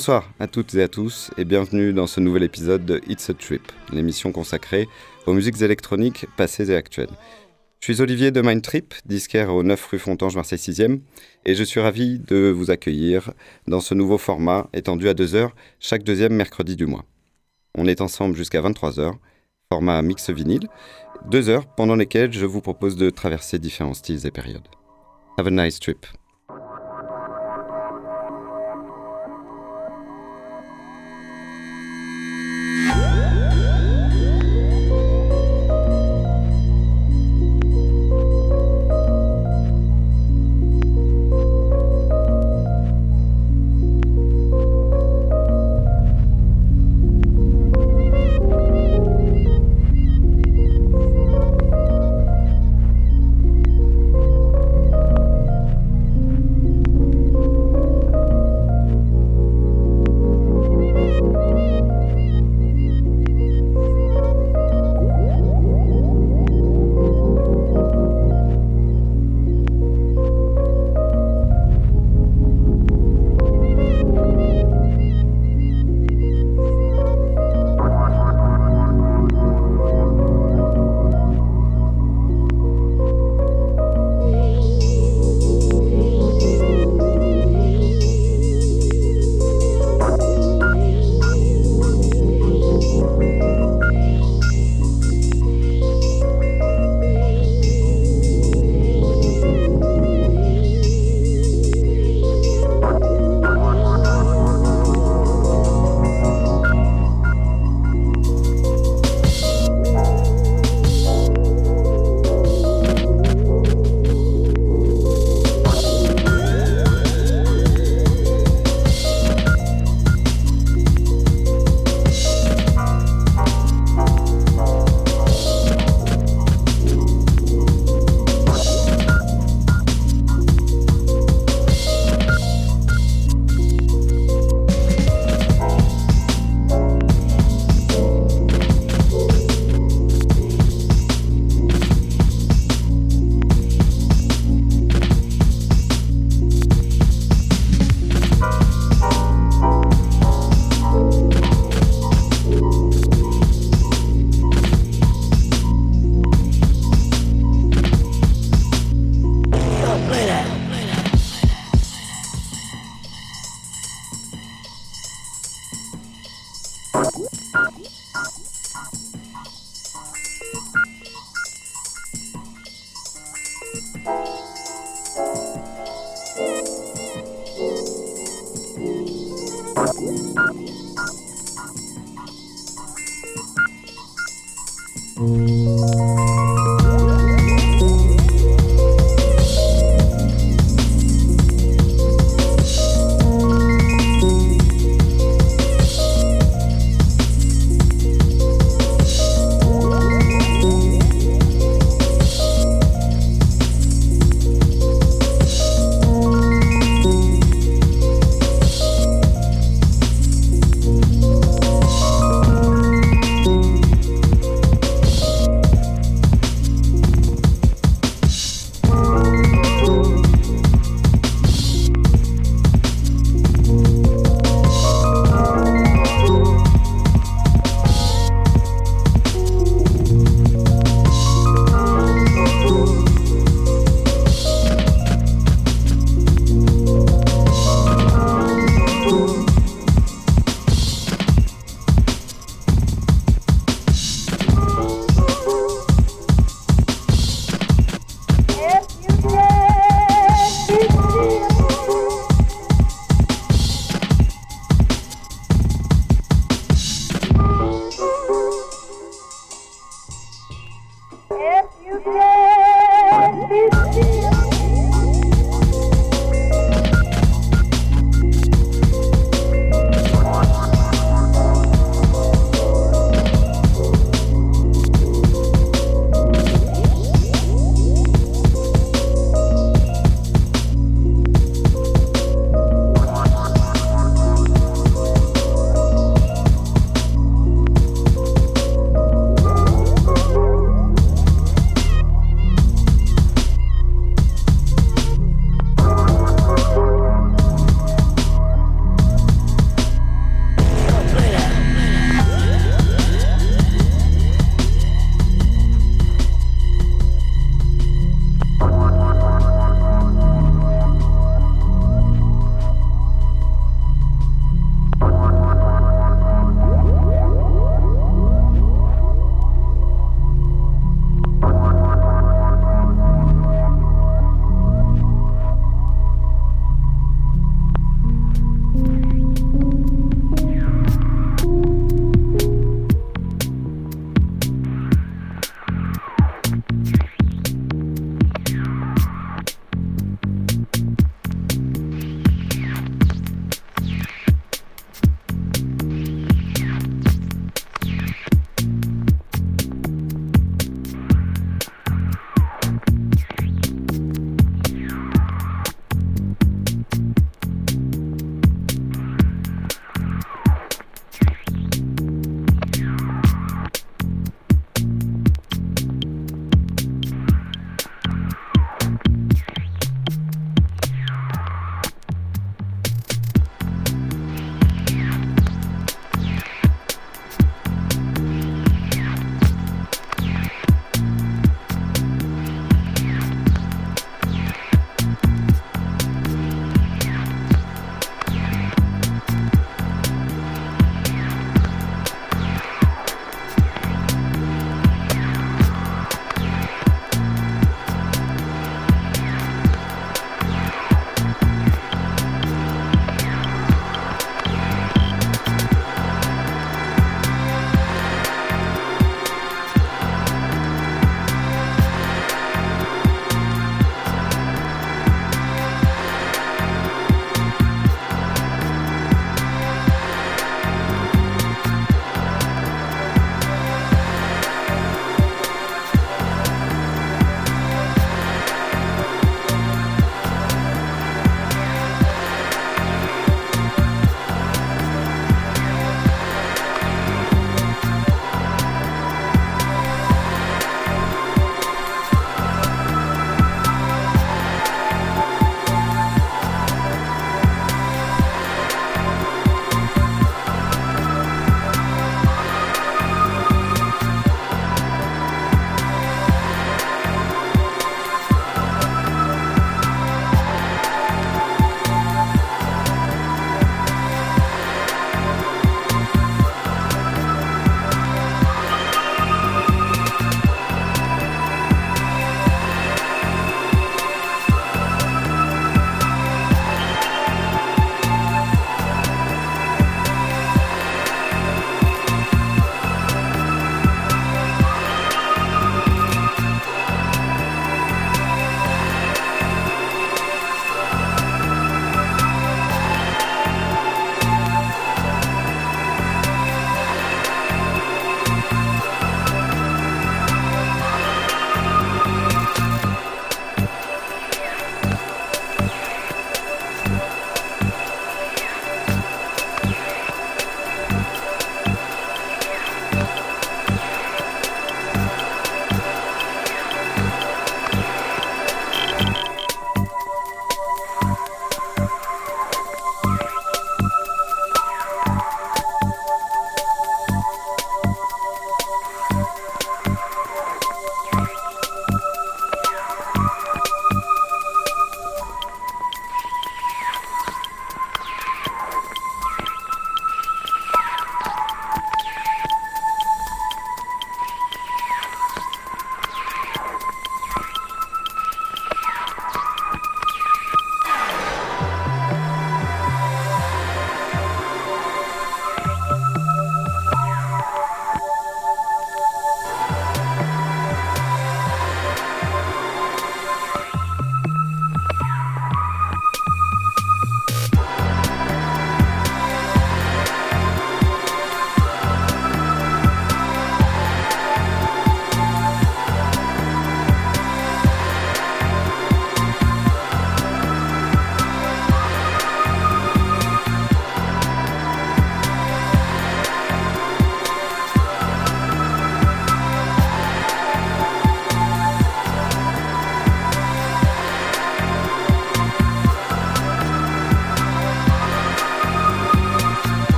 Bonsoir à toutes et à tous et bienvenue dans ce nouvel épisode de It's a Trip, l'émission consacrée aux musiques électroniques passées et actuelles. Je suis Olivier de Mindtrip, disquaire au 9 rue Fontange, Marseille 6e, et je suis ravi de vous accueillir dans ce nouveau format étendu à 2 heures chaque deuxième mercredi du mois. On est ensemble jusqu'à 23h, format mix vinyle, 2 heures pendant lesquelles je vous propose de traverser différents styles et périodes. Have a nice trip.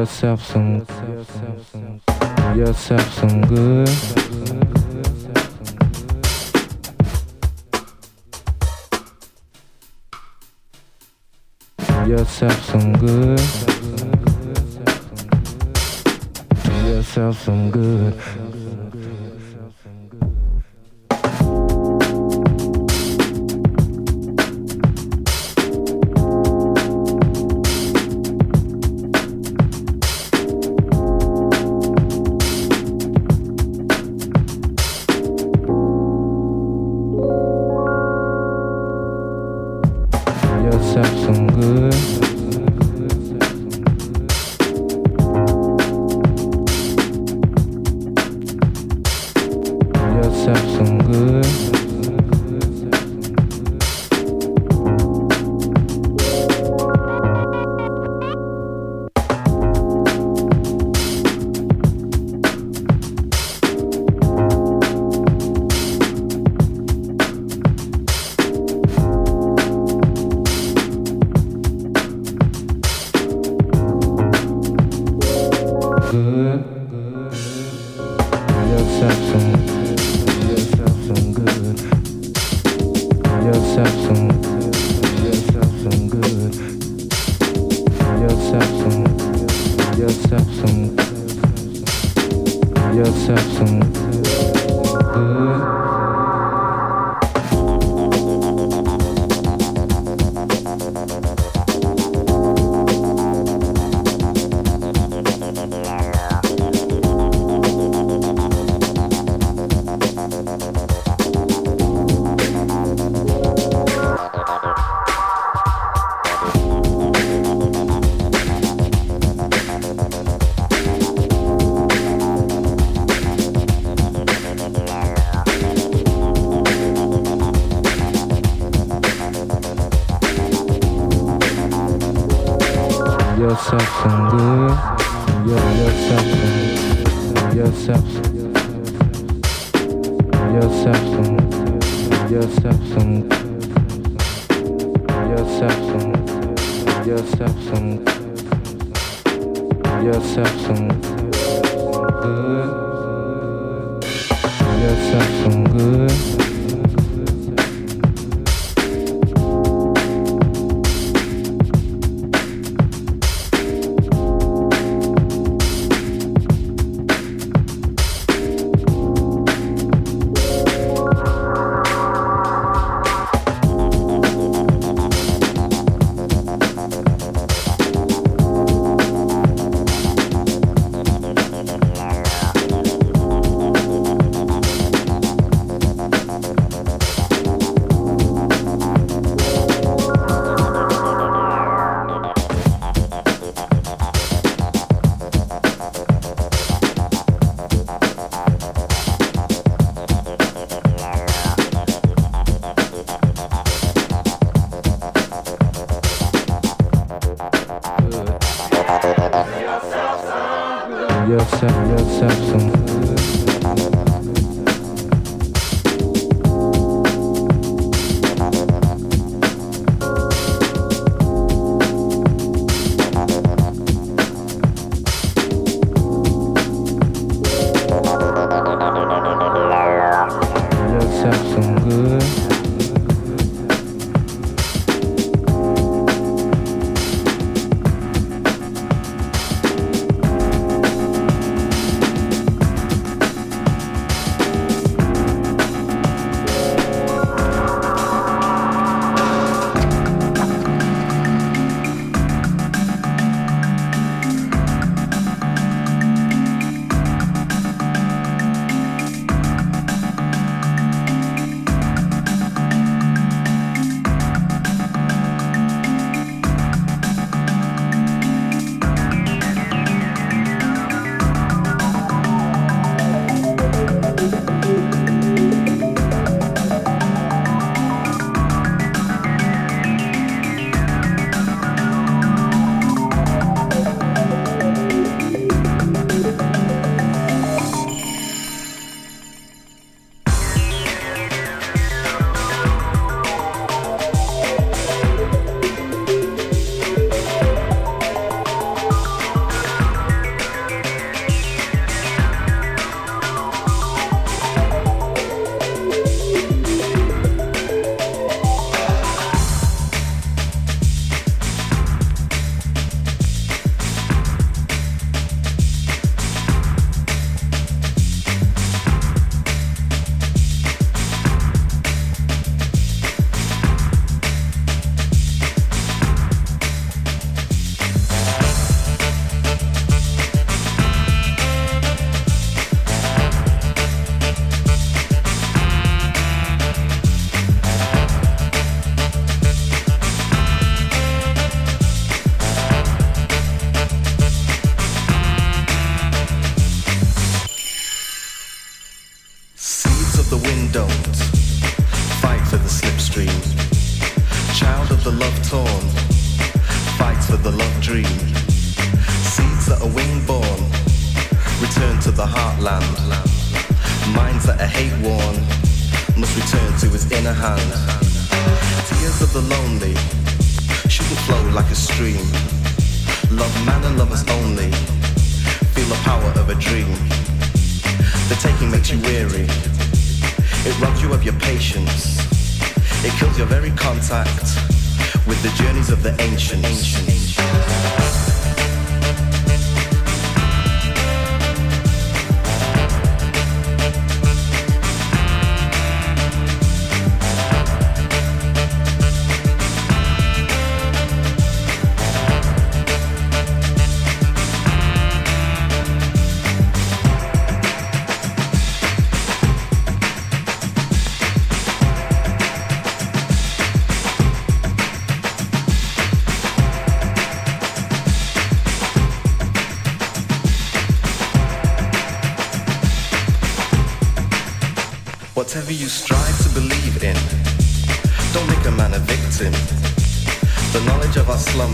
Yourself some yourself some good. Yourself some good. Yourself some good.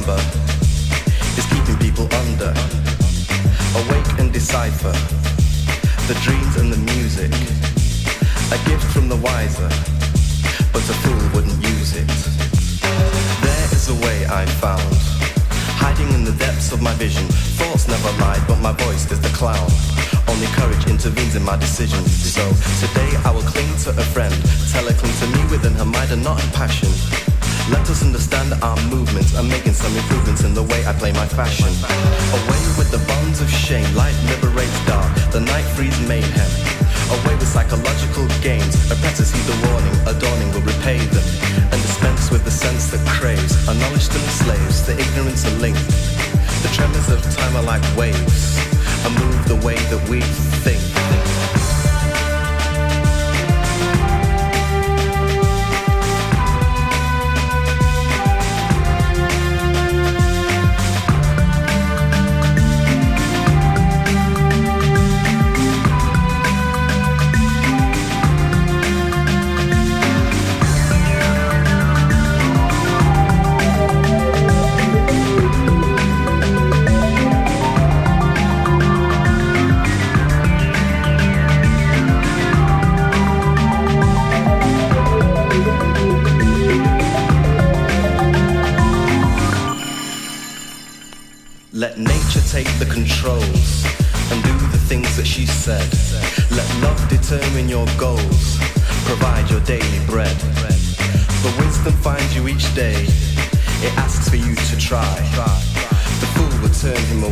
Of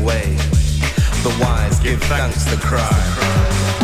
away, the wise give thanks to cry.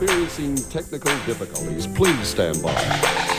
Experiencing technical difficulties. Please stand by.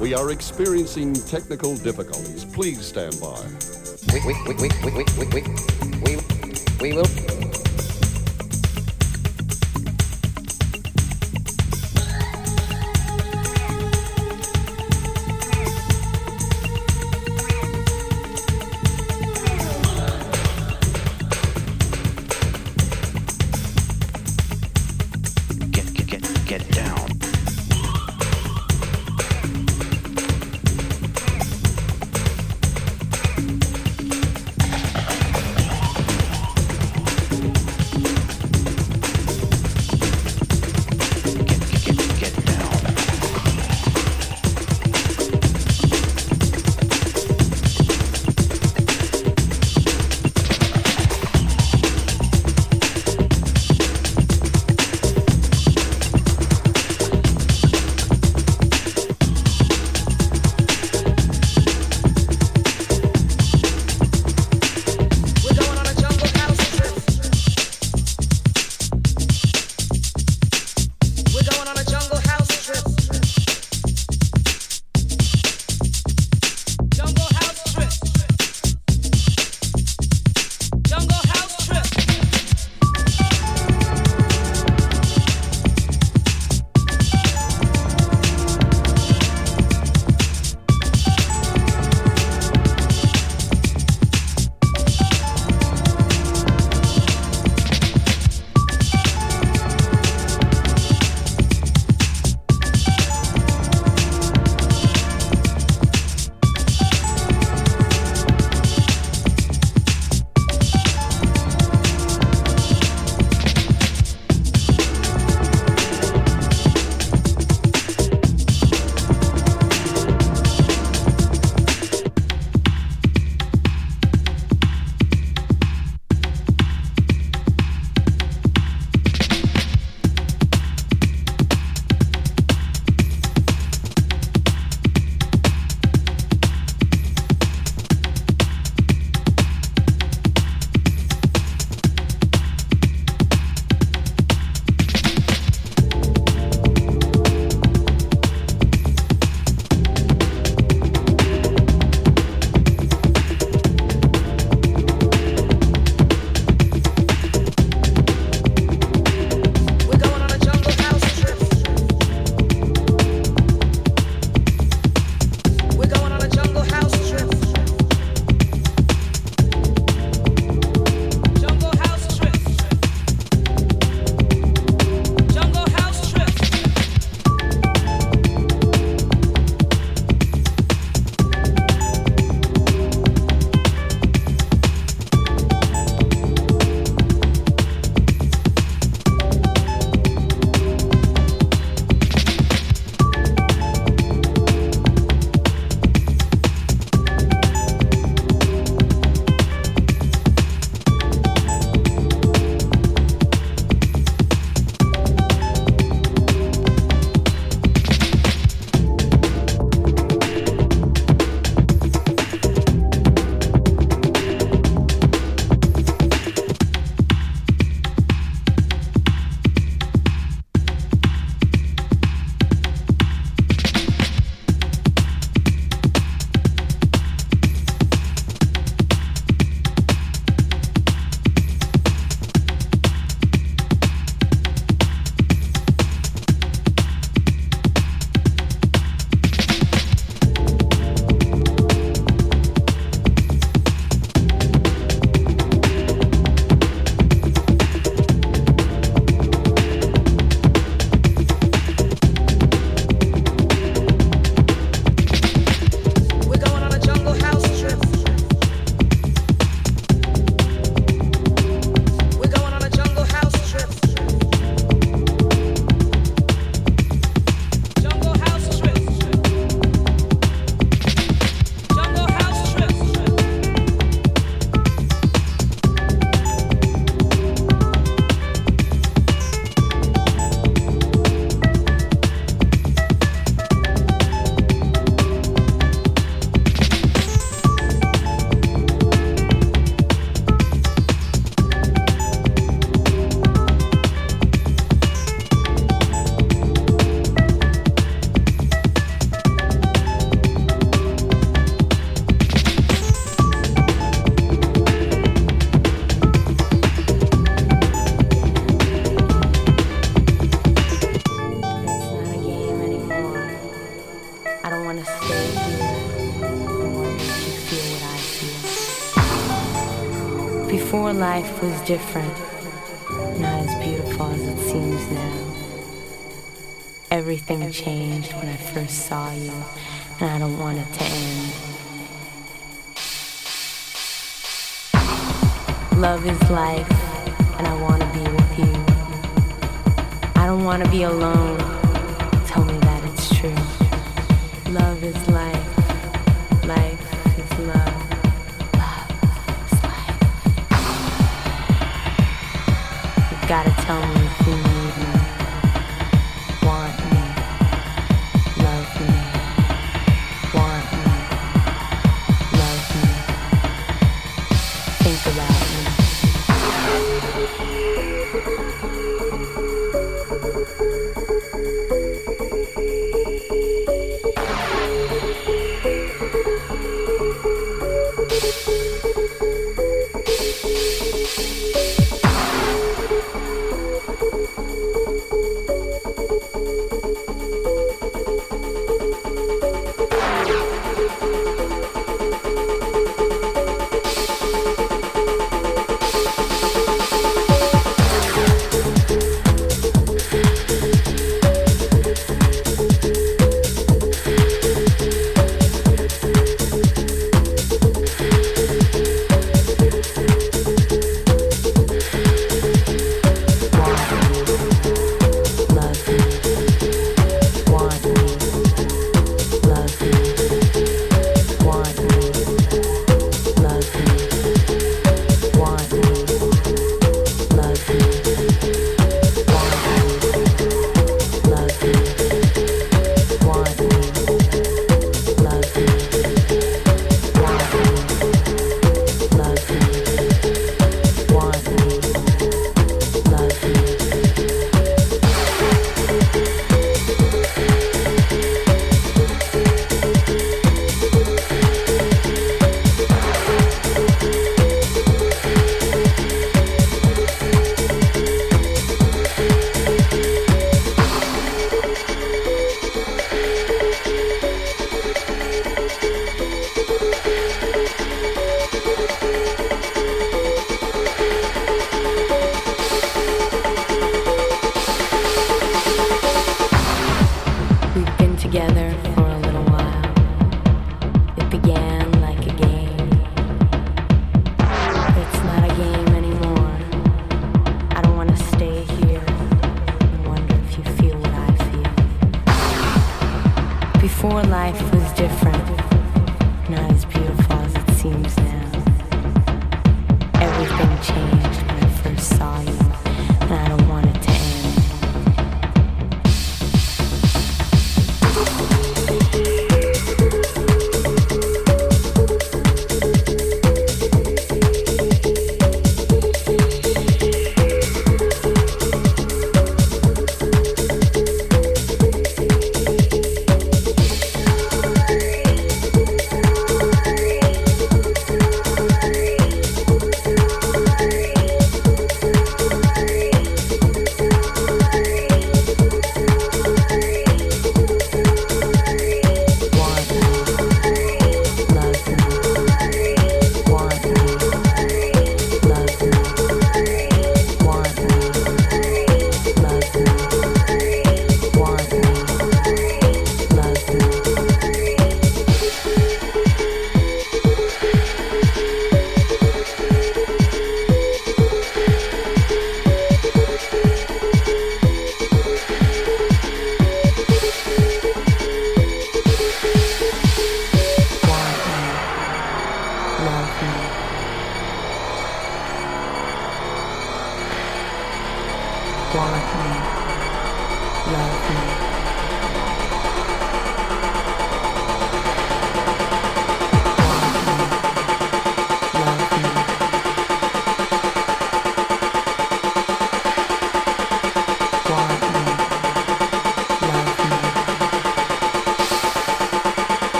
We are experiencing technical difficulties. Please stand by. we, we, we, we, we, we, we, we, we will. different, not as beautiful as it seems now. Everything changed when I first saw you, and I don't want it to end. Love is life, and I want to be with you. I don't want to be alone.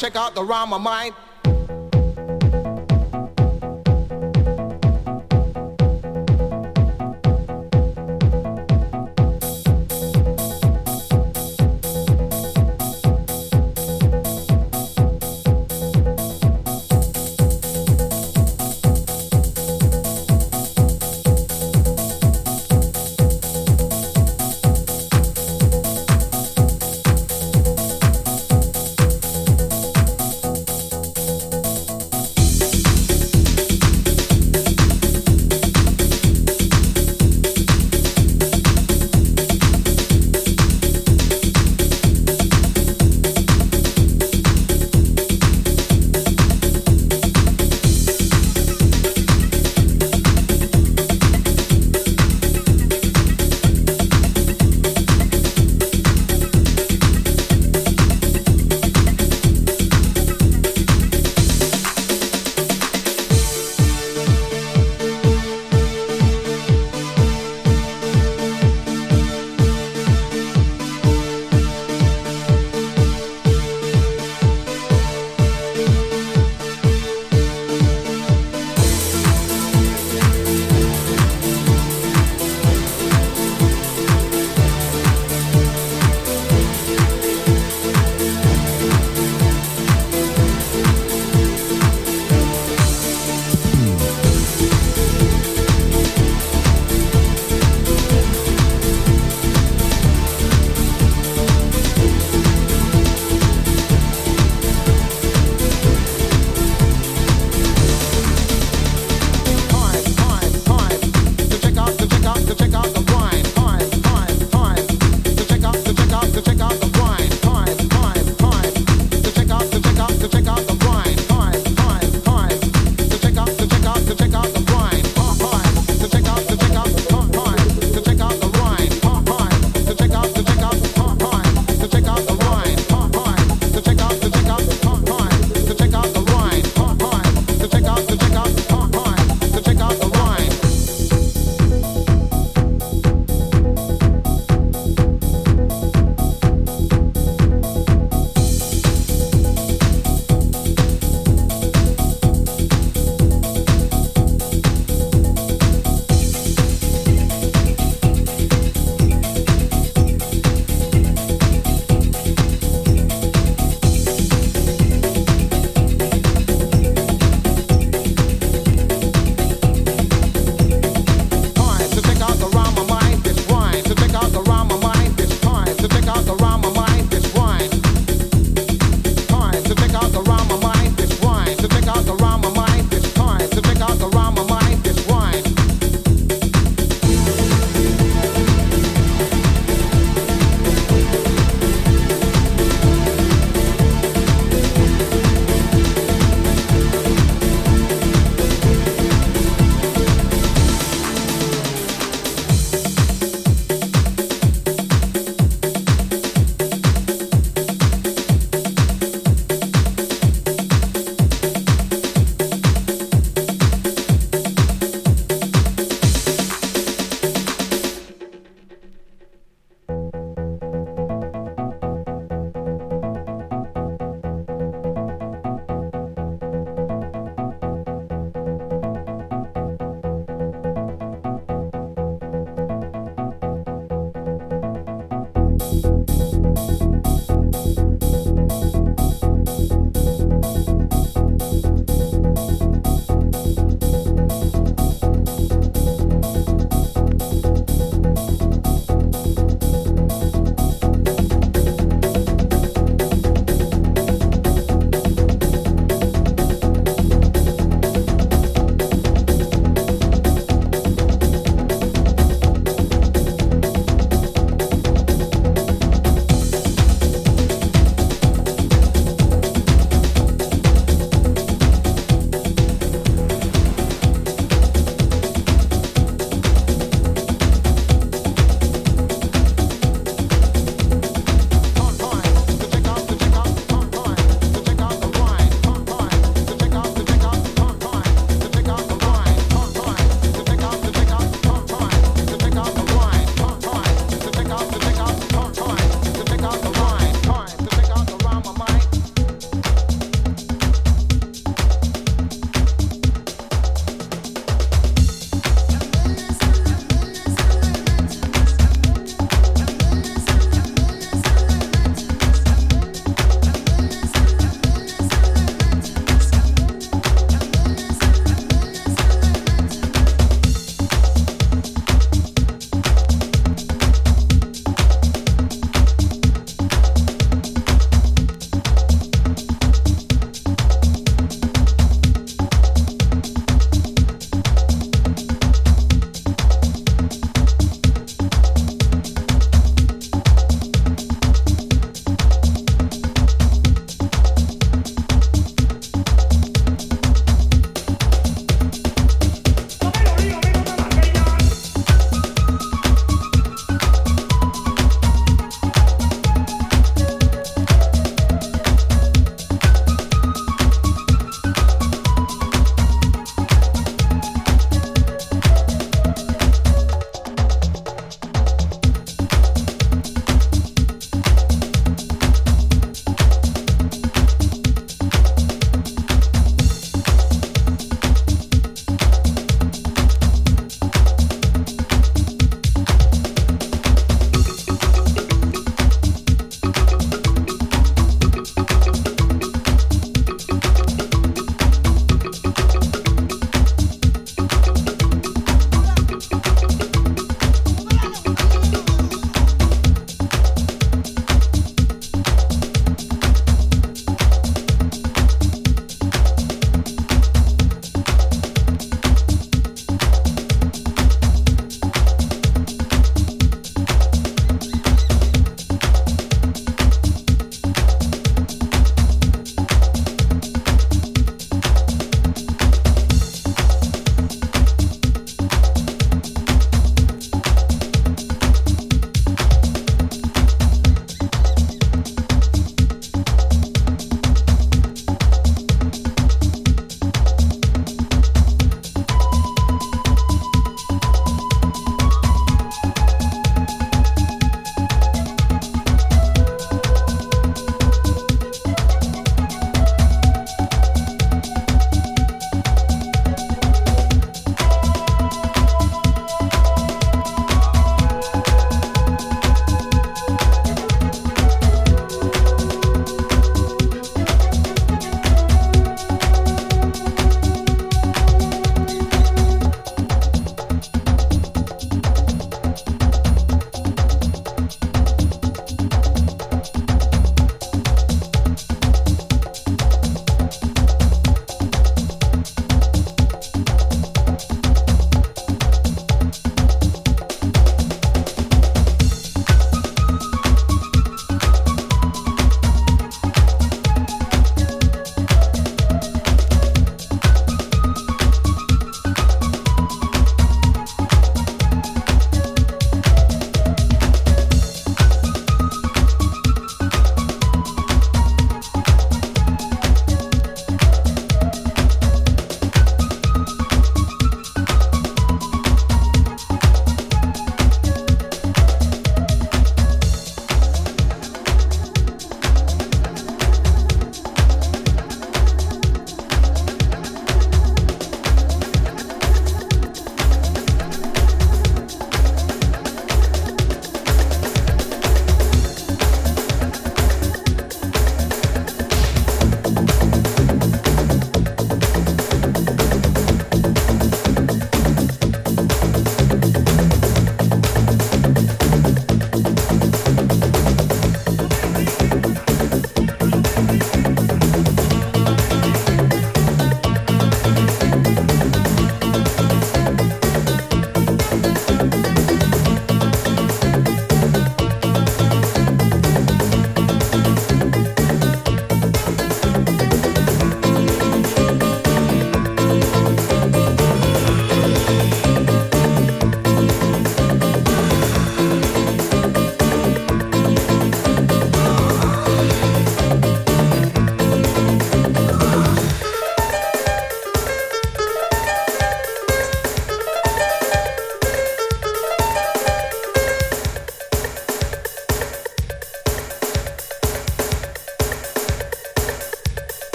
Check out the rhyme of mine.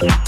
Yeah.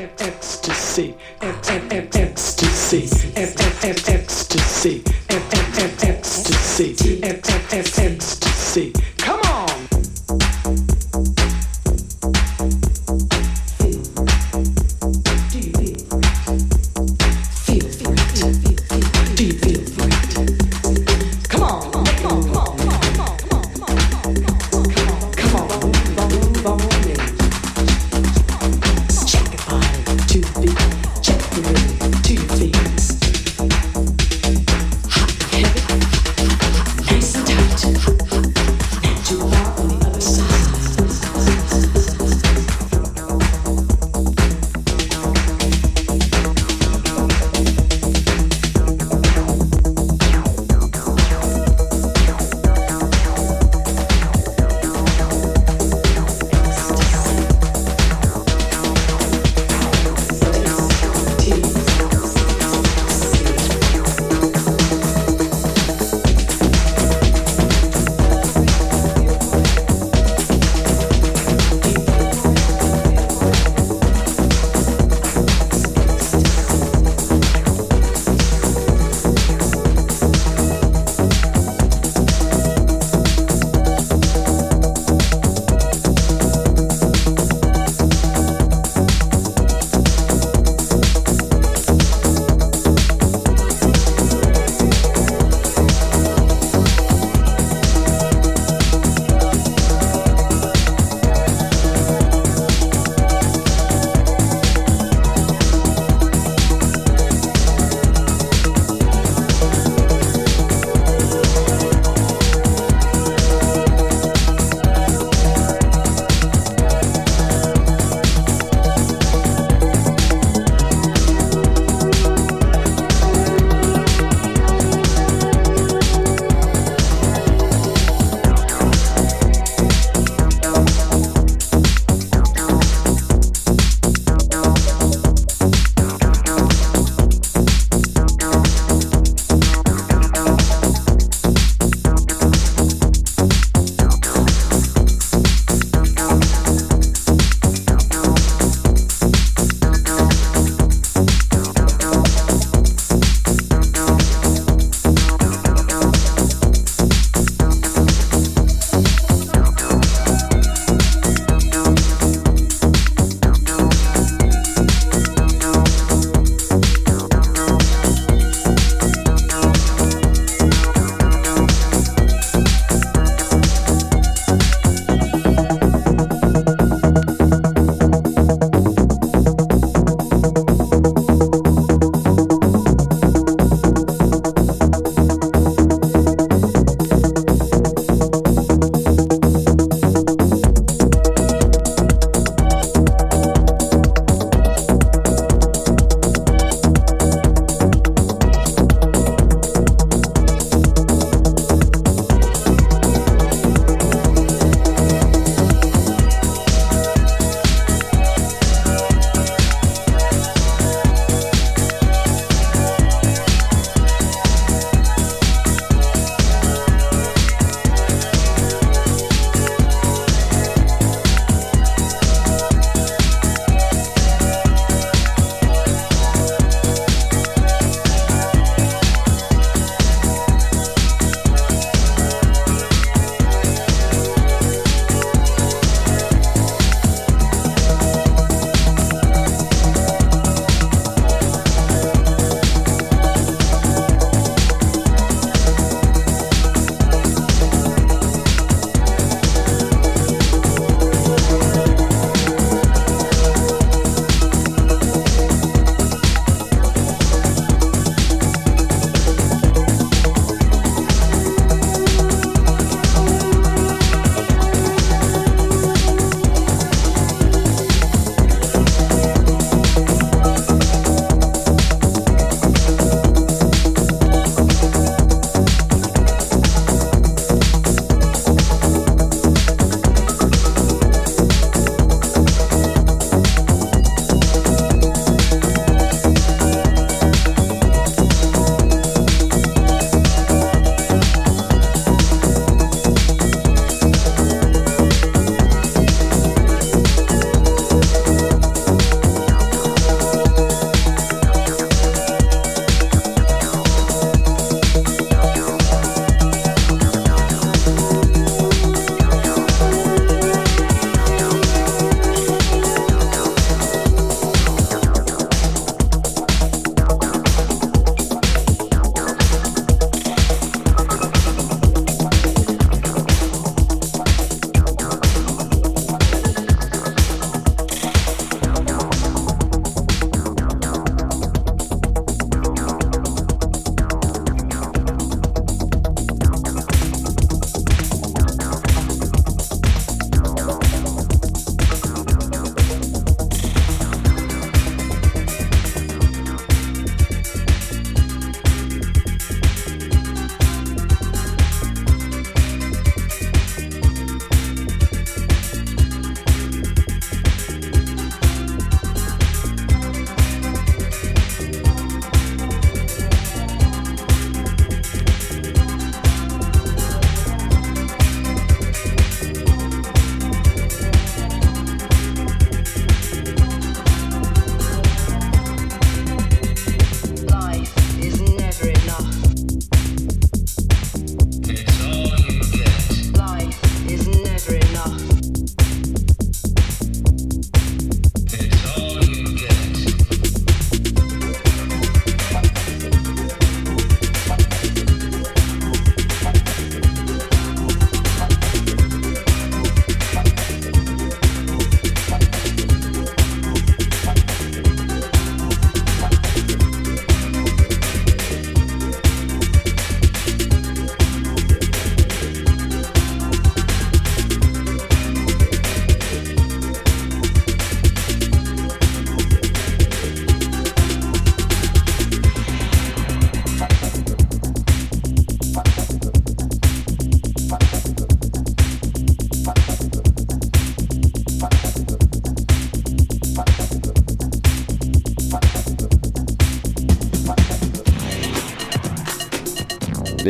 Ecstasy, ecstasy,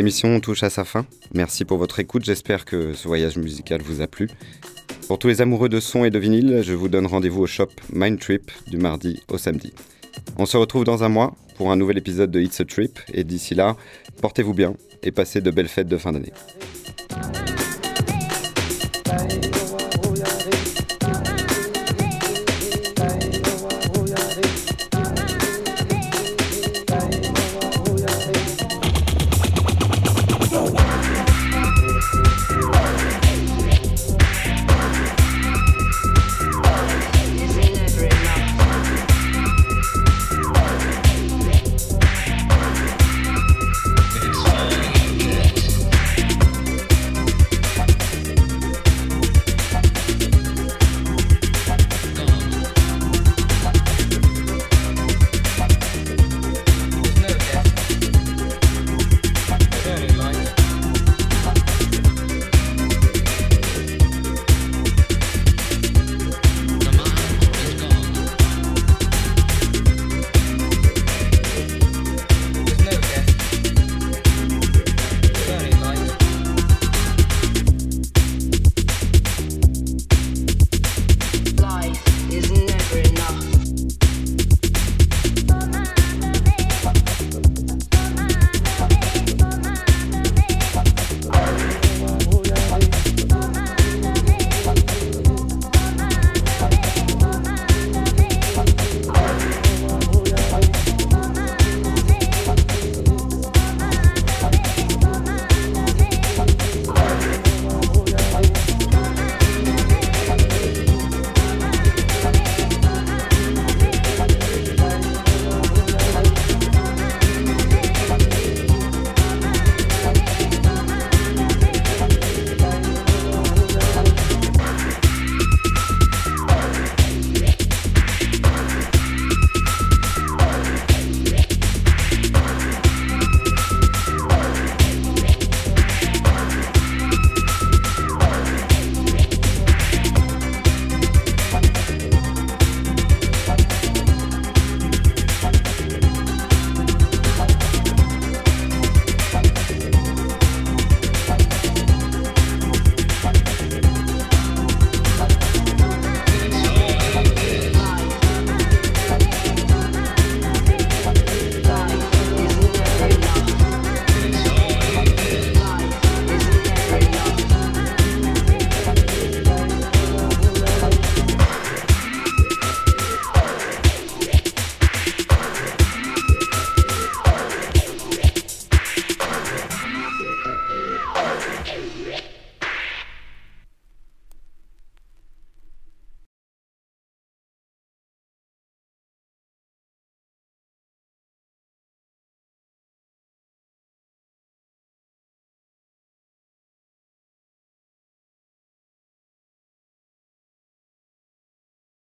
L'émission touche à sa fin. Merci pour votre écoute. J'espère que ce voyage musical vous a plu. Pour tous les amoureux de son et de vinyle, je vous donne rendez-vous au shop Mind Trip du mardi au samedi. On se retrouve dans un mois pour un nouvel épisode de It's a Trip et d'ici là, portez-vous bien et passez de belles fêtes de fin d'année.